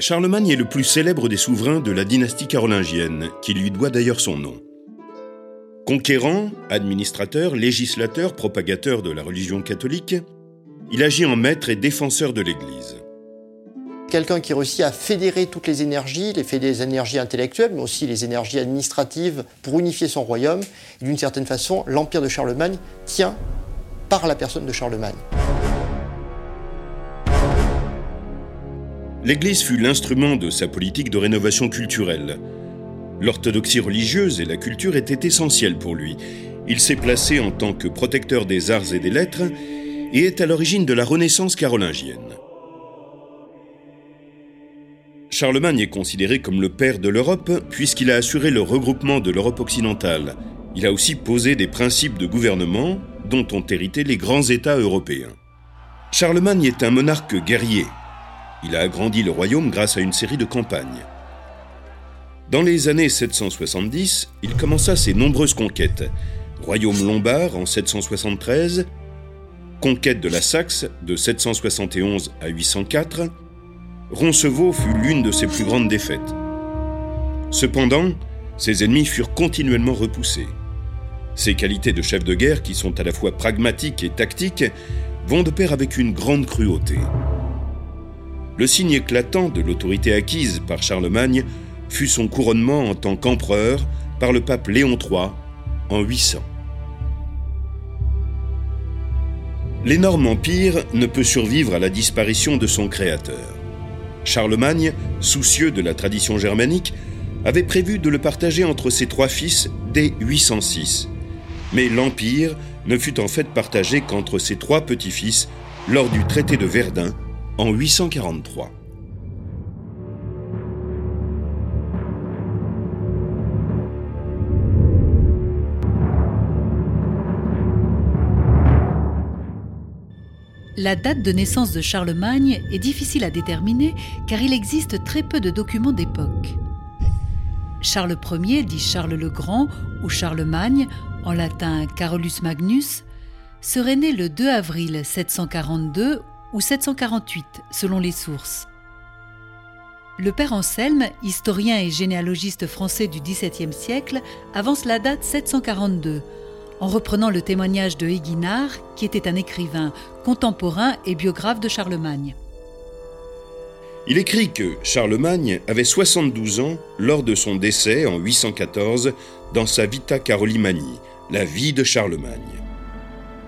Charlemagne est le plus célèbre des souverains de la dynastie carolingienne, qui lui doit d'ailleurs son nom. Conquérant, administrateur, législateur, propagateur de la religion catholique, il agit en maître et défenseur de l'Église. Quelqu'un qui réussit à fédérer toutes les énergies, les, énergies intellectuelles, mais aussi les énergies administratives pour unifier son royaume. D'une certaine façon, l'empire de Charlemagne tient par la personne de Charlemagne. L'Église fut l'instrument de sa politique de rénovation culturelle. L'orthodoxie religieuse et la culture étaient essentielles pour lui. Il s'est placé en tant que protecteur des arts et des lettres et est à l'origine de la Renaissance carolingienne. Charlemagne est considéré comme le père de l'Europe puisqu'il a assuré le regroupement de l'Europe occidentale. Il a aussi posé des principes de gouvernement dont ont hérité les grands États européens. Charlemagne est un monarque guerrier. Il a agrandi le royaume grâce à une série de campagnes. Dans les années 770, il commença ses nombreuses conquêtes. Royaume lombard en 773, conquête de la Saxe de 771 à 804, Roncevaux fut l'une de ses plus grandes défaites. Cependant, ses ennemis furent continuellement repoussés. Ses qualités de chef de guerre, qui sont à la fois pragmatiques et tactiques, vont de pair avec une grande cruauté. Le signe éclatant de l'autorité acquise par Charlemagne fut son couronnement en tant qu'empereur par le pape Léon III en 800. L'énorme empire ne peut survivre à la disparition de son créateur. Charlemagne, soucieux de la tradition germanique, avait prévu de le partager entre ses trois fils dès 806. Mais l'Empire ne fut en fait partagé qu'entre ses trois petits-fils lors du traité de Verdun en 843. La date de naissance de Charlemagne est difficile à déterminer car il existe très peu de documents d'époque. Charles Ier, dit Charles le Grand ou Charlemagne, en latin Carolus Magnus, serait né le 2 avril 742 ou 748 selon les sources. Le père Anselme, historien et généalogiste français du XVIIe siècle, avance la date 742 en reprenant le témoignage de Héguinard, qui était un écrivain contemporain et biographe de Charlemagne. Il écrit que Charlemagne avait 72 ans lors de son décès en 814 dans sa Vita Carolimani, la vie de Charlemagne.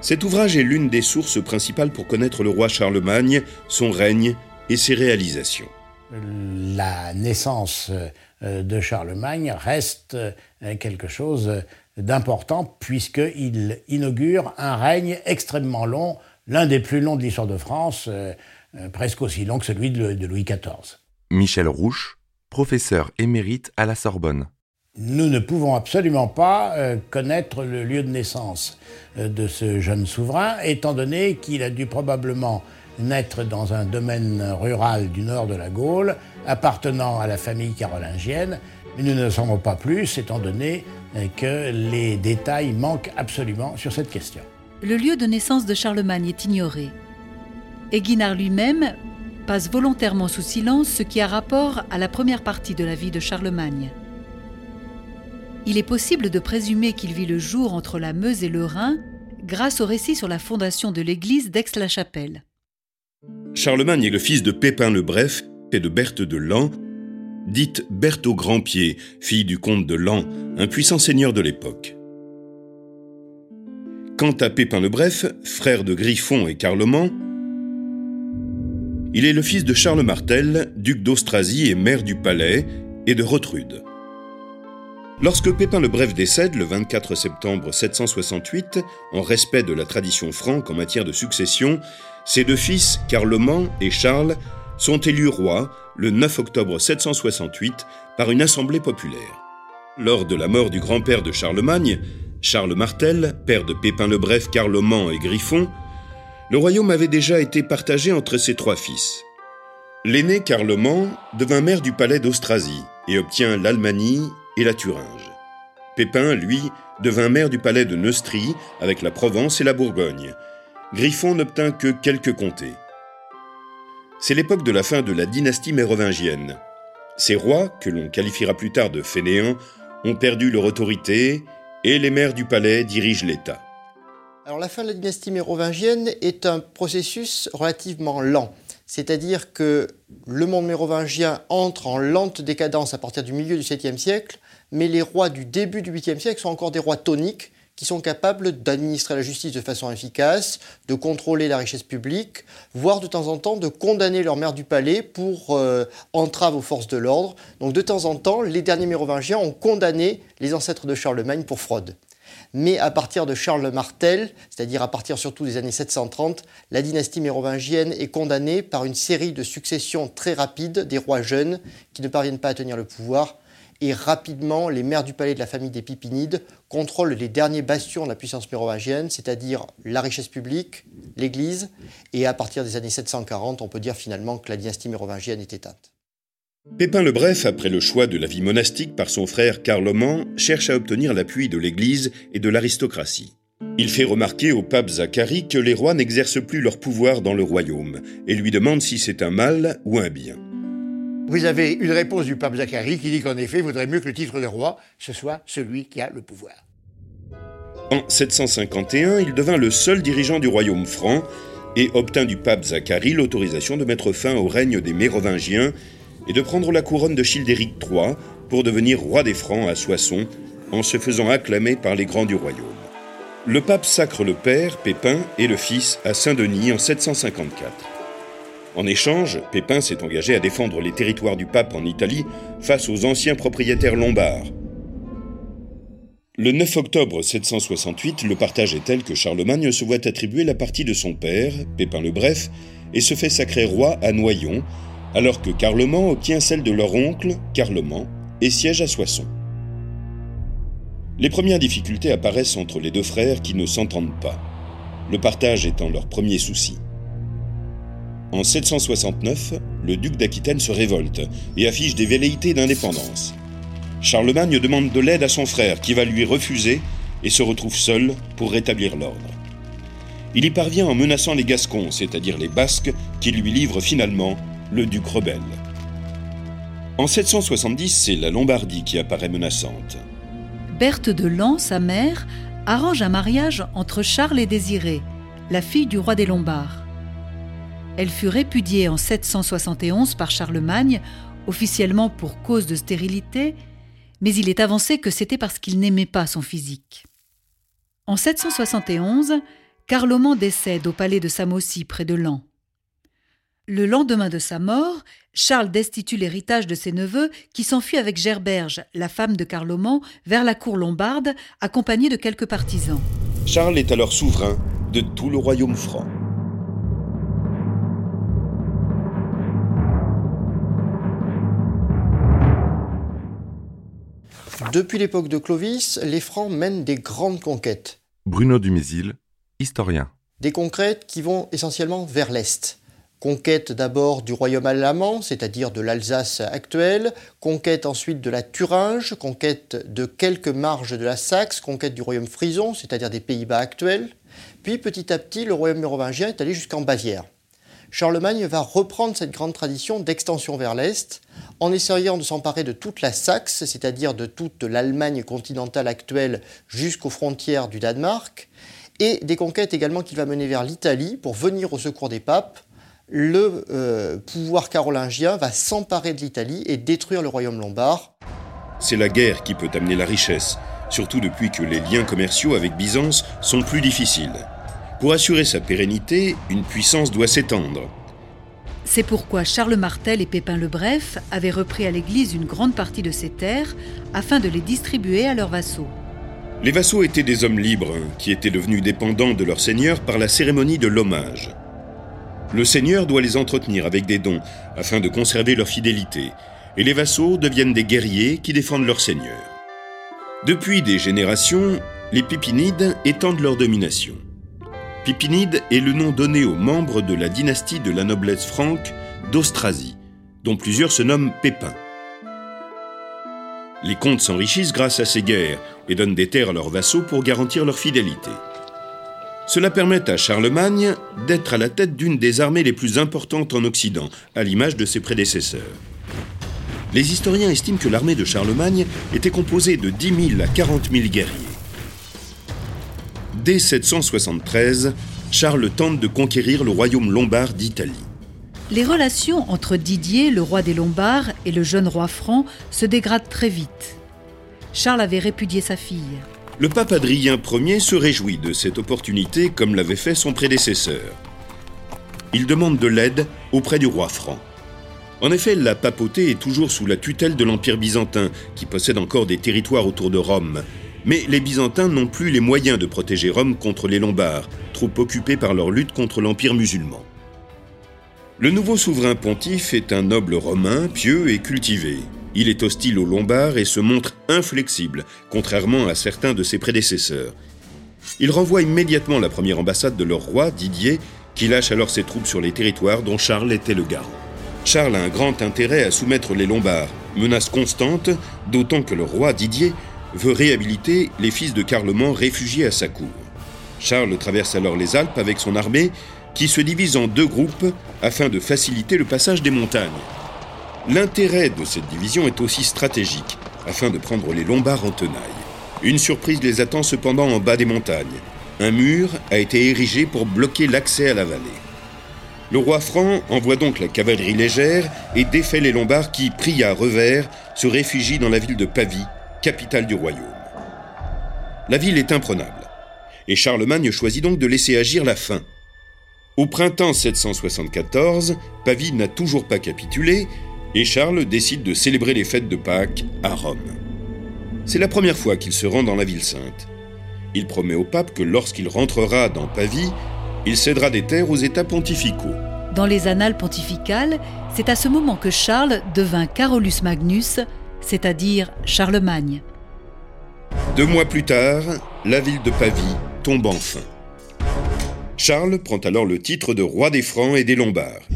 Cet ouvrage est l'une des sources principales pour connaître le roi Charlemagne, son règne et ses réalisations. La naissance euh, de Charlemagne reste euh, quelque chose d'important puisqu'il inaugure un règne extrêmement long, l'un des plus longs de l'histoire de France, euh, presque aussi long que celui de, Louis XIV. Michel Rouche, professeur émérite à la Sorbonne. Nous ne pouvons absolument pas euh, connaître le lieu de naissance de ce jeune souverain, étant donné qu'il a dû probablement naître dans un domaine rural du nord de la Gaule, appartenant à la famille carolingienne, mais nous ne savons pas plus, étant donné que les détails manquent absolument sur cette question. Le lieu de naissance de Charlemagne est ignoré. Guinard lui-même passe volontairement sous silence ce qui a rapport à la première partie de la vie de Charlemagne. Il est possible de présumer qu'il vit le jour entre la Meuse et le Rhin grâce au récit sur la fondation de l'église d'Aix-la-Chapelle. Charlemagne est le fils de Pépin le Bref et de Berthe de Lan, dite Berthe au Grand-Pied, fille du comte de Lan, un puissant seigneur de l'époque. Quant à Pépin le Bref, frère de Griffon et Carloman, il est le fils de Charles Martel, duc d'Austrasie et maire du palais, et de Rotrude. Lorsque Pépin le Bref décède le 24 septembre 768, en respect de la tradition franque en matière de succession, ses deux fils, Carloman et Charles, sont élus rois le 9 octobre 768 par une assemblée populaire. Lors de la mort du grand-père de Charlemagne, Charles Martel, père de Pépin le Bref, Carloman et Griffon, le royaume avait déjà été partagé entre ses trois fils. L'aîné Carloman devint maire du palais d'Austrasie et obtient l'Almanie et la Thuringe. Pépin, lui, devint maire du palais de Neustrie avec la Provence et la Bourgogne. Griffon n'obtint que quelques comtés. C'est l'époque de la fin de la dynastie mérovingienne. Ces rois, que l'on qualifiera plus tard de fainéants, ont perdu leur autorité et les maires du palais dirigent l'État. Alors la fin de la dynastie mérovingienne est un processus relativement lent. C'est-à-dire que le monde mérovingien entre en lente décadence à partir du milieu du 7e siècle, mais les rois du début du 8e siècle sont encore des rois toniques qui sont capables d'administrer la justice de façon efficace, de contrôler la richesse publique, voire de temps en temps de condamner leur maire du palais pour euh, entrave aux forces de l'ordre. Donc de temps en temps, les derniers mérovingiens ont condamné les ancêtres de Charlemagne pour fraude mais à partir de Charles Martel, c'est-à-dire à partir surtout des années 730, la dynastie mérovingienne est condamnée par une série de successions très rapides des rois jeunes qui ne parviennent pas à tenir le pouvoir. Et rapidement, les maires du palais de la famille des Pipinides contrôlent les derniers bastions de la puissance mérovingienne, c'est-à-dire la richesse publique, l'Église, et à partir des années 740, on peut dire finalement que la dynastie mérovingienne est éteinte. Pépin le Bref, après le choix de la vie monastique par son frère Carloman, cherche à obtenir l'appui de l'Église et de l'aristocratie. Il fait remarquer au pape Zacharie que les rois n'exercent plus leur pouvoir dans le royaume et lui demande si c'est un mal ou un bien. Vous avez une réponse du pape Zacharie qui dit qu'en effet, il vaudrait mieux que le titre de roi, ce soit celui qui a le pouvoir. En 751, il devint le seul dirigeant du royaume franc et obtint du pape Zacharie l'autorisation de mettre fin au règne des Mérovingiens et de prendre la couronne de Childéric III pour devenir roi des Francs à Soissons en se faisant acclamer par les grands du royaume. Le pape sacre le père, Pépin, et le fils à Saint-Denis en 754. En échange, Pépin s'est engagé à défendre les territoires du pape en Italie face aux anciens propriétaires lombards. Le 9 octobre 768, le partage est tel que Charlemagne se voit attribuer la partie de son père, Pépin le Bref, et se fait sacrer roi à Noyon, alors que Carloman obtient celle de leur oncle, Carloman, et siège à Soissons. Les premières difficultés apparaissent entre les deux frères qui ne s'entendent pas, le partage étant leur premier souci. En 769, le duc d'Aquitaine se révolte et affiche des velléités d'indépendance. Charlemagne demande de l'aide à son frère qui va lui refuser et se retrouve seul pour rétablir l'ordre. Il y parvient en menaçant les Gascons, c'est-à-dire les Basques, qui lui livrent finalement le duc rebelle. En 770, c'est la Lombardie qui apparaît menaçante. Berthe de Lan, sa mère, arrange un mariage entre Charles et Désirée, la fille du roi des Lombards. Elle fut répudiée en 771 par Charlemagne, officiellement pour cause de stérilité, mais il est avancé que c'était parce qu'il n'aimait pas son physique. En 771, Carloman décède au palais de Samossi près de Lan. Le lendemain de sa mort, Charles destitue l'héritage de ses neveux qui s'enfuient avec Gerberge, la femme de Carloman, vers la cour lombarde, accompagnée de quelques partisans. Charles est alors souverain de tout le royaume franc. Depuis l'époque de Clovis, les Francs mènent des grandes conquêtes. Bruno Dumézil, historien. Des conquêtes qui vont essentiellement vers l'Est. Conquête d'abord du royaume allemand, c'est-à-dire de l'Alsace actuelle, conquête ensuite de la Thuringe, conquête de quelques marges de la Saxe, conquête du royaume frison, c'est-à-dire des Pays-Bas actuels. Puis petit à petit, le royaume mérovingien est allé jusqu'en Bavière. Charlemagne va reprendre cette grande tradition d'extension vers l'Est en essayant de s'emparer de toute la Saxe, c'est-à-dire de toute l'Allemagne continentale actuelle jusqu'aux frontières du Danemark, et des conquêtes également qu'il va mener vers l'Italie pour venir au secours des papes le euh, pouvoir carolingien va s'emparer de l'Italie et détruire le royaume lombard. C'est la guerre qui peut amener la richesse, surtout depuis que les liens commerciaux avec Byzance sont plus difficiles. Pour assurer sa pérennité, une puissance doit s'étendre. C'est pourquoi Charles Martel et Pépin le Bref avaient repris à l'Église une grande partie de ses terres afin de les distribuer à leurs vassaux. Les vassaux étaient des hommes libres qui étaient devenus dépendants de leur seigneur par la cérémonie de l'hommage. Le seigneur doit les entretenir avec des dons afin de conserver leur fidélité, et les vassaux deviennent des guerriers qui défendent leur seigneur. Depuis des générations, les Pipinides étendent leur domination. Pipinide est le nom donné aux membres de la dynastie de la noblesse franque d'Austrasie, dont plusieurs se nomment Pépin. Les comtes s'enrichissent grâce à ces guerres et donnent des terres à leurs vassaux pour garantir leur fidélité. Cela permet à Charlemagne d'être à la tête d'une des armées les plus importantes en Occident, à l'image de ses prédécesseurs. Les historiens estiment que l'armée de Charlemagne était composée de 10 000 à 40 000 guerriers. Dès 773, Charles tente de conquérir le royaume lombard d'Italie. Les relations entre Didier, le roi des Lombards, et le jeune roi franc se dégradent très vite. Charles avait répudié sa fille. Le pape Adrien Ier se réjouit de cette opportunité comme l'avait fait son prédécesseur. Il demande de l'aide auprès du roi franc. En effet, la papauté est toujours sous la tutelle de l'Empire byzantin, qui possède encore des territoires autour de Rome. Mais les Byzantins n'ont plus les moyens de protéger Rome contre les Lombards, trop occupés par leur lutte contre l'Empire musulman. Le nouveau souverain pontife est un noble romain, pieux et cultivé. Il est hostile aux Lombards et se montre inflexible, contrairement à certains de ses prédécesseurs. Il renvoie immédiatement la première ambassade de leur roi, Didier, qui lâche alors ses troupes sur les territoires dont Charles était le garant. Charles a un grand intérêt à soumettre les Lombards, menace constante, d'autant que le roi Didier veut réhabiliter les fils de Carloman réfugiés à sa cour. Charles traverse alors les Alpes avec son armée, qui se divise en deux groupes afin de faciliter le passage des montagnes. L'intérêt de cette division est aussi stratégique, afin de prendre les Lombards en tenaille. Une surprise les attend cependant en bas des montagnes. Un mur a été érigé pour bloquer l'accès à la vallée. Le roi franc envoie donc la cavalerie légère et défait les Lombards qui, pris à revers, se réfugient dans la ville de Pavie, capitale du royaume. La ville est imprenable, et Charlemagne choisit donc de laisser agir la faim. Au printemps 774, Pavie n'a toujours pas capitulé et Charles décide de célébrer les fêtes de Pâques à Rome. C'est la première fois qu'il se rend dans la ville sainte. Il promet au pape que lorsqu'il rentrera dans Pavie, il cédera des terres aux États pontificaux. Dans les annales pontificales, c'est à ce moment que Charles devint Carolus Magnus, c'est-à-dire Charlemagne. Deux mois plus tard, la ville de Pavie tombe enfin. Charles prend alors le titre de roi des Francs et des Lombards.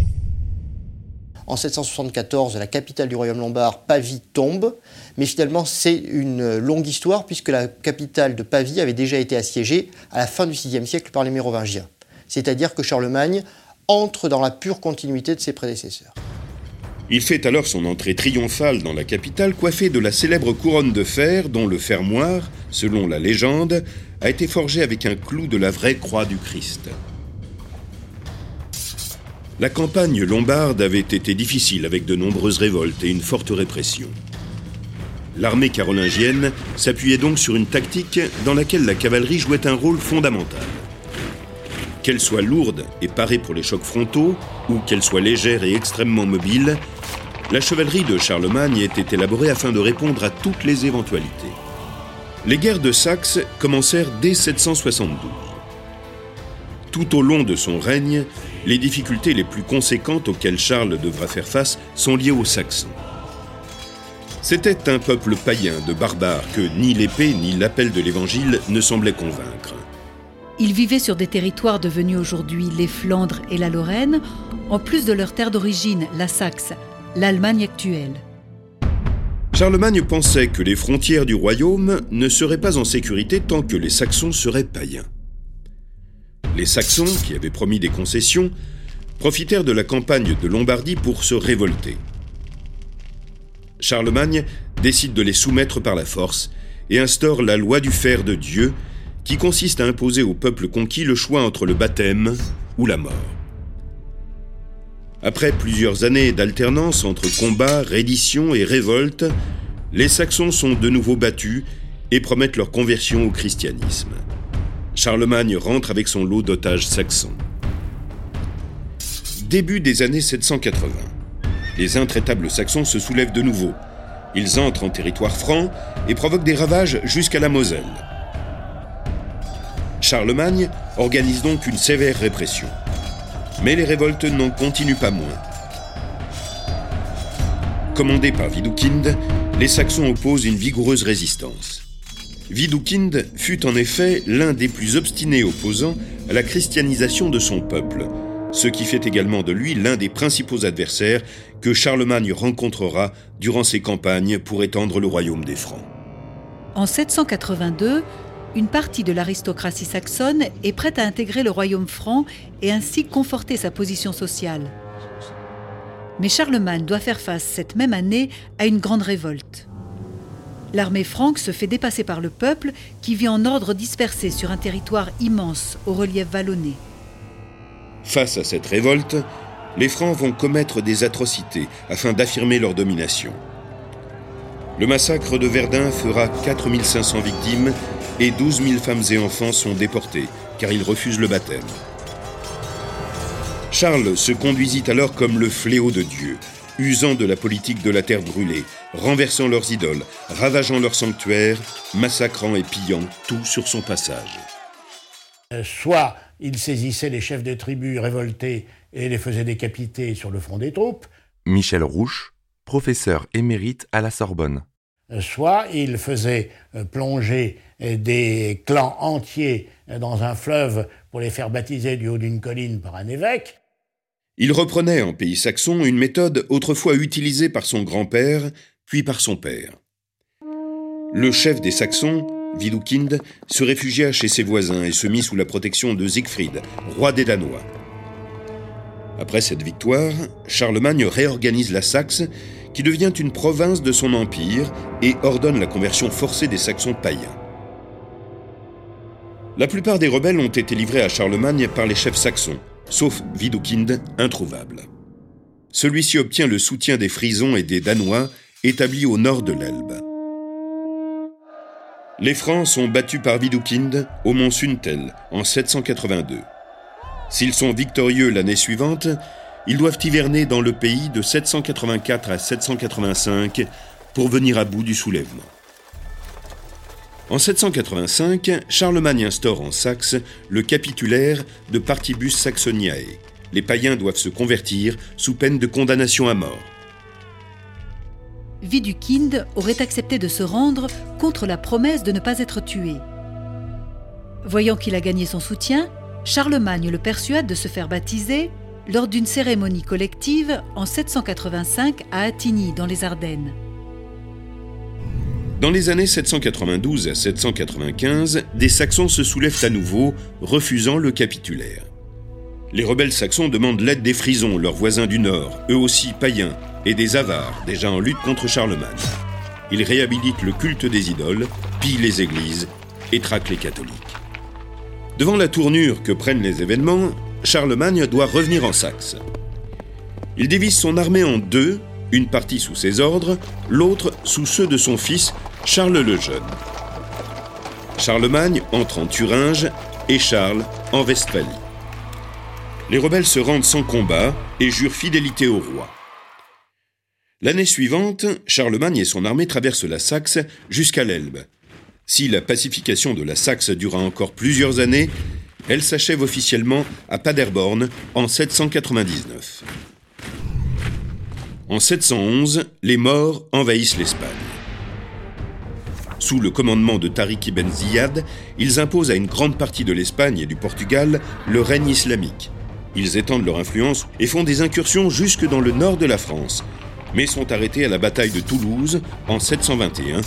En 774, la capitale du royaume lombard, Pavie, tombe. Mais finalement, c'est une longue histoire puisque la capitale de Pavie avait déjà été assiégée à la fin du VIe siècle par les Mérovingiens. C'est-à-dire que Charlemagne entre dans la pure continuité de ses prédécesseurs. Il fait alors son entrée triomphale dans la capitale, coiffé de la célèbre couronne de fer dont le fermoir, selon la légende, a été forgé avec un clou de la vraie croix du Christ. La campagne lombarde avait été difficile avec de nombreuses révoltes et une forte répression. L'armée carolingienne s'appuyait donc sur une tactique dans laquelle la cavalerie jouait un rôle fondamental. Qu'elle soit lourde et parée pour les chocs frontaux, ou qu'elle soit légère et extrêmement mobile, la chevalerie de Charlemagne était élaborée afin de répondre à toutes les éventualités. Les guerres de Saxe commencèrent dès 772. Tout au long de son règne, les difficultés les plus conséquentes auxquelles Charles devra faire face sont liées aux Saxons. C'était un peuple païen de barbares que ni l'épée ni l'appel de l'Évangile ne semblaient convaincre. Ils vivaient sur des territoires devenus aujourd'hui les Flandres et la Lorraine, en plus de leur terre d'origine, la Saxe, l'Allemagne actuelle. Charlemagne pensait que les frontières du royaume ne seraient pas en sécurité tant que les Saxons seraient païens. Les Saxons, qui avaient promis des concessions, profitèrent de la campagne de Lombardie pour se révolter. Charlemagne décide de les soumettre par la force et instaure la loi du fer de Dieu, qui consiste à imposer au peuple conquis le choix entre le baptême ou la mort. Après plusieurs années d'alternance entre combats, redditions et révoltes, les Saxons sont de nouveau battus et promettent leur conversion au christianisme. Charlemagne rentre avec son lot d'otages saxons. Début des années 780. Les intraitables saxons se soulèvent de nouveau. Ils entrent en territoire franc et provoquent des ravages jusqu'à la Moselle. Charlemagne organise donc une sévère répression. Mais les révoltes n'en continuent pas moins. Commandés par Widukind, les Saxons opposent une vigoureuse résistance. Widukind fut en effet l'un des plus obstinés opposants à la christianisation de son peuple, ce qui fait également de lui l'un des principaux adversaires que Charlemagne rencontrera durant ses campagnes pour étendre le royaume des Francs. En 782, une partie de l'aristocratie saxonne est prête à intégrer le royaume franc et ainsi conforter sa position sociale. Mais Charlemagne doit faire face cette même année à une grande révolte. L'armée franque se fait dépasser par le peuple qui vit en ordre dispersé sur un territoire immense au relief vallonné. Face à cette révolte, les Francs vont commettre des atrocités afin d'affirmer leur domination. Le massacre de Verdun fera 4500 victimes et 12 000 femmes et enfants sont déportés car ils refusent le baptême. Charles se conduisit alors comme le fléau de Dieu, usant de la politique de la terre brûlée, renversant leurs idoles, ravageant leurs sanctuaires, massacrant et pillant tout sur son passage. Euh, soit il saisissait les chefs de tribus révoltés et les faisait décapiter sur le front des troupes. Michel Rouche, professeur émérite à la Sorbonne. Euh, soit il faisait euh, plonger des clans entiers dans un fleuve pour les faire baptiser du haut d'une colline par un évêque. Il reprenait en pays saxon une méthode autrefois utilisée par son grand-père, puis par son père. Le chef des Saxons, Widukind, se réfugia chez ses voisins et se mit sous la protection de Siegfried, roi des Danois. Après cette victoire, Charlemagne réorganise la Saxe, qui devient une province de son empire, et ordonne la conversion forcée des Saxons païens. La plupart des rebelles ont été livrés à Charlemagne par les chefs saxons, sauf Widukind, introuvable. Celui-ci obtient le soutien des Frisons et des Danois, établis au nord de l'Elbe. Les Francs sont battus par Widukind au mont Suntel en 782. S'ils sont victorieux l'année suivante, ils doivent hiverner dans le pays de 784 à 785 pour venir à bout du soulèvement. En 785, Charlemagne instaure en Saxe le capitulaire de Partibus Saxoniae. Les païens doivent se convertir sous peine de condamnation à mort. Widukind aurait accepté de se rendre contre la promesse de ne pas être tué. Voyant qu'il a gagné son soutien, Charlemagne le persuade de se faire baptiser lors d'une cérémonie collective en 785 à Attigny, dans les Ardennes. Dans les années 792 à 795, des Saxons se soulèvent à nouveau, refusant le capitulaire. Les rebelles saxons demandent l'aide des Frisons, leurs voisins du Nord, eux aussi païens, et des Avars, déjà en lutte contre Charlemagne. Ils réhabilitent le culte des idoles, pillent les églises et traquent les catholiques. Devant la tournure que prennent les événements, Charlemagne doit revenir en Saxe. Il divise son armée en deux, une partie sous ses ordres, l'autre sous ceux de son fils Charles le Jeune. Charlemagne entre en Thuringe et Charles en Westphalie. Les rebelles se rendent sans combat et jurent fidélité au roi. L'année suivante, Charlemagne et son armée traversent la Saxe jusqu'à l'Elbe. Si la pacification de la Saxe dura encore plusieurs années, elle s'achève officiellement à Paderborn en 799. En 711, les morts envahissent l'Espagne. Sous le commandement de Tariq ibn Ziyad, ils imposent à une grande partie de l'Espagne et du Portugal le règne islamique. Ils étendent leur influence et font des incursions jusque dans le nord de la France, mais sont arrêtés à la bataille de Toulouse en 721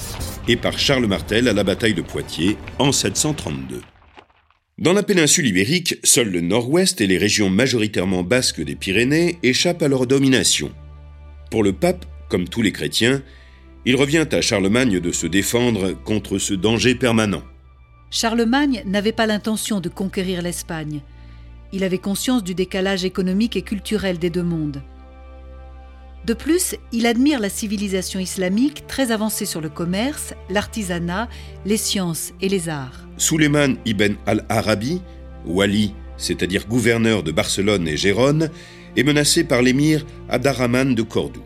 et par Charles Martel à la bataille de Poitiers en 732. Dans la péninsule ibérique, seul le nord-ouest et les régions majoritairement basques des Pyrénées échappent à leur domination. Pour le pape, comme tous les chrétiens, il revient à Charlemagne de se défendre contre ce danger permanent. Charlemagne n'avait pas l'intention de conquérir l'Espagne. Il avait conscience du décalage économique et culturel des deux mondes. De plus, il admire la civilisation islamique très avancée sur le commerce, l'artisanat, les sciences et les arts. Suleiman ibn al-Arabi, wali, c'est-à-dire gouverneur de Barcelone et Gérone, est menacé par l'émir Abdarrahman de Cordoue.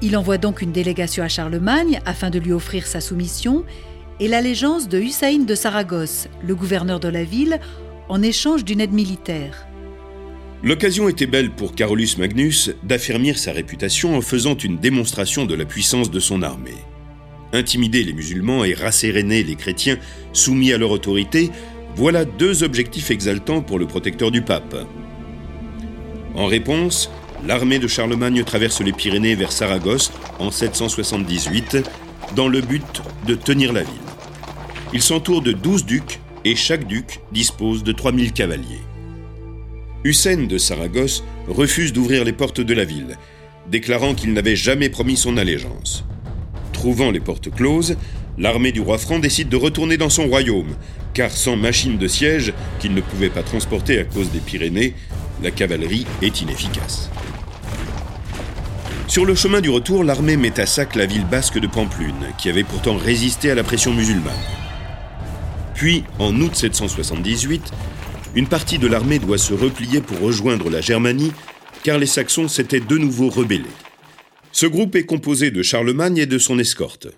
Il envoie donc une délégation à Charlemagne afin de lui offrir sa soumission et l'allégeance de Hussein de Saragosse, le gouverneur de la ville, en échange d'une aide militaire. L'occasion était belle pour Carolus Magnus d'affermir sa réputation en faisant une démonstration de la puissance de son armée. Intimider les musulmans et rasséréner les chrétiens soumis à leur autorité, voilà deux objectifs exaltants pour le protecteur du pape. En réponse, l'armée de Charlemagne traverse les Pyrénées vers Saragosse en 778 dans le but de tenir la ville. Il s'entoure de douze ducs et chaque duc dispose de 3000 cavaliers. Hussein de Saragosse refuse d'ouvrir les portes de la ville, déclarant qu'il n'avait jamais promis son allégeance. Trouvant les portes closes, l'armée du roi franc décide de retourner dans son royaume, car sans machine de siège qu'il ne pouvait pas transporter à cause des Pyrénées, la cavalerie est inefficace. Sur le chemin du retour, l'armée met à sac la ville basque de Pamplune, qui avait pourtant résisté à la pression musulmane. Puis, en août 778, une partie de l'armée doit se replier pour rejoindre la Germanie, car les Saxons s'étaient de nouveau rebellés. Ce groupe est composé de Charlemagne et de son escorte.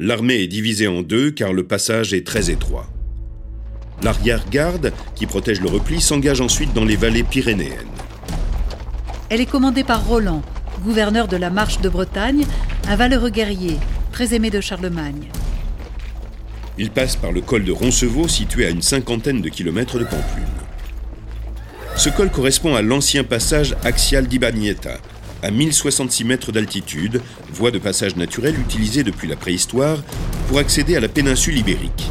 L'armée est divisée en deux car le passage est très étroit. L'arrière-garde, qui protège le repli, s'engage ensuite dans les vallées pyrénéennes. Elle est commandée par Roland, gouverneur de la Marche de Bretagne, un valeureux guerrier, très aimé de Charlemagne. Il passe par le col de Roncevaux, situé à une cinquantaine de kilomètres de Pamplune. Ce col correspond à l'ancien passage axial d'Ibanieta, à 1066 mètres d'altitude, voie de passage naturelle utilisée depuis la préhistoire pour accéder à la péninsule ibérique.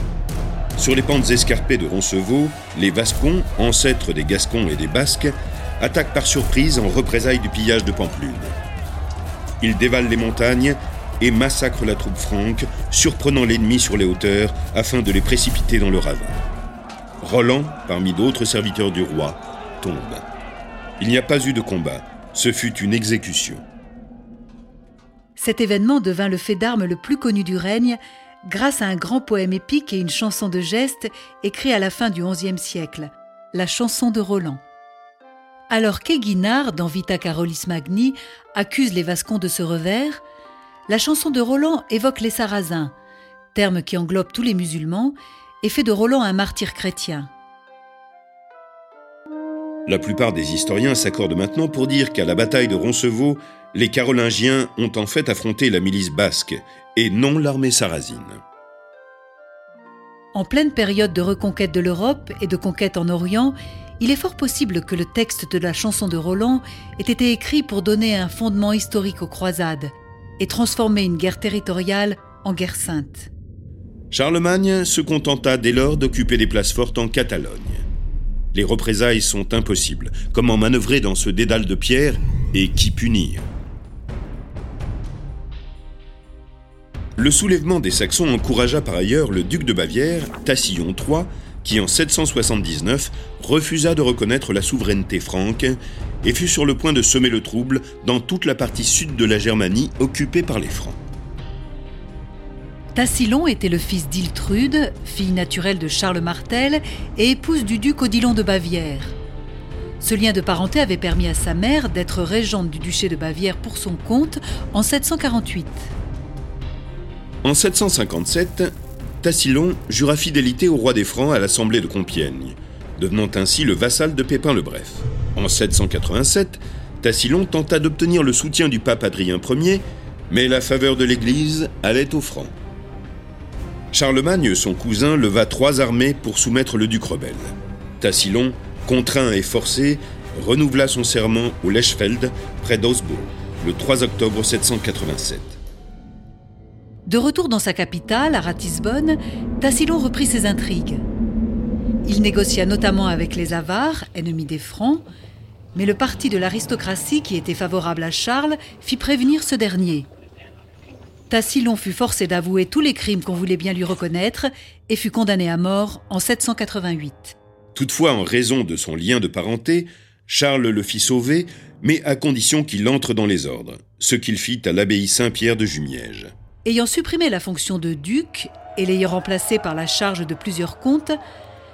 Sur les pentes escarpées de Roncevaux, les Vascons, ancêtres des Gascons et des Basques, attaquent par surprise en représailles du pillage de Pamplune. Ils dévalent les montagnes et massacrent la troupe franque, surprenant l'ennemi sur les hauteurs afin de les précipiter dans le ravin. Roland, parmi d'autres serviteurs du roi, Il n'y a pas eu de combat, ce fut une exécution. Cet événement devint le fait d'armes le plus connu du règne grâce à un grand poème épique et une chanson de geste écrit à la fin du XIe siècle, la chanson de Roland. Alors qu'Aiguinard, dans Vita Carolis Magni, accuse les Vascons de ce revers, la chanson de Roland évoque les Sarrasins, terme qui englobe tous les musulmans, et fait de Roland un martyr chrétien. La plupart des historiens s'accordent maintenant pour dire qu'à la bataille de Roncevaux, les Carolingiens ont en fait affronté la milice basque et non l'armée sarrasine. En pleine période de reconquête de l'Europe et de conquête en Orient, il est fort possible que le texte de la chanson de Roland ait été écrit pour donner un fondement historique aux croisades et transformer une guerre territoriale en guerre sainte. Charlemagne se contenta dès lors d'occuper des places fortes en Catalogne. Les représailles sont impossibles. Comment manœuvrer dans ce dédale de pierre et qui punir? Le soulèvement des Saxons encouragea par ailleurs le duc de Bavière, Tassillon III, qui en 779 refusa de reconnaître la souveraineté franque et fut sur le point de semer le trouble dans toute la partie sud de la Germanie occupée par les Francs. Tassilon était le fils d'Iltrude, fille naturelle de Charles Martel et épouse du duc Odilon de Bavière. Ce lien de parenté avait permis à sa mère d'être régente du duché de Bavière pour son compte en 748. En 757, Tassilon jura fidélité au roi des Francs à l'Assemblée de Compiègne, devenant ainsi le vassal de Pépin le Bref. En 787, Tassilon tenta d'obtenir le soutien du pape Adrien Ier, mais la faveur de l'Église allait aux Francs. Charlemagne, son cousin, leva trois armées pour soumettre le duc rebelle. Tassilon, contraint et forcé, renouvela son serment au Lechfeld, près d'Augsbourg, le 3 octobre 787. De retour dans sa capitale, à Ratisbonne, Tassilon reprit ses intrigues. Il négocia notamment avec les Avars, ennemis des Francs, mais le parti de l'aristocratie qui était favorable à Charles fit prévenir ce dernier. Tassilon fut forcé d'avouer tous les crimes qu'on voulait bien lui reconnaître et fut condamné à mort en 788. Toutefois, en raison de son lien de parenté, Charles le fit sauver, mais à condition qu'il entre dans les ordres, ce qu'il fit à l'abbaye Saint-Pierre de Jumièges. Ayant supprimé la fonction de duc et l'ayant remplacé par la charge de plusieurs comtes,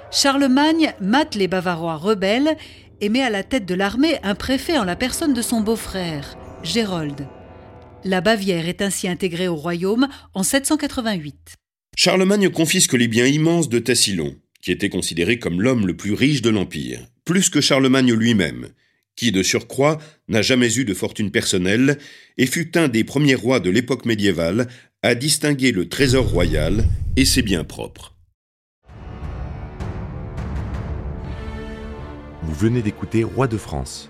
Charlemagne mate les Bavarois rebelles et met à la tête de l'armée un préfet en la personne de son beau-frère, Gérold. La Bavière est ainsi intégrée au royaume en 788. Charlemagne confisque les biens immenses de Tassilon, qui était considéré comme l'homme le plus riche de l'Empire, plus que Charlemagne lui-même, qui de surcroît n'a jamais eu de fortune personnelle et fut un des premiers rois de l'époque médiévale à distinguer le trésor royal et ses biens propres. Vous venez d'écouter Roi de France.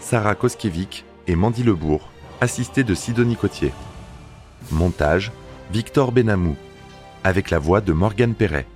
Sarah Koskiewicz et Mandy Lebourg, assistée de Sidonie Cotier. Montage, Victor Benamou, avec la voix de Morgane Perret.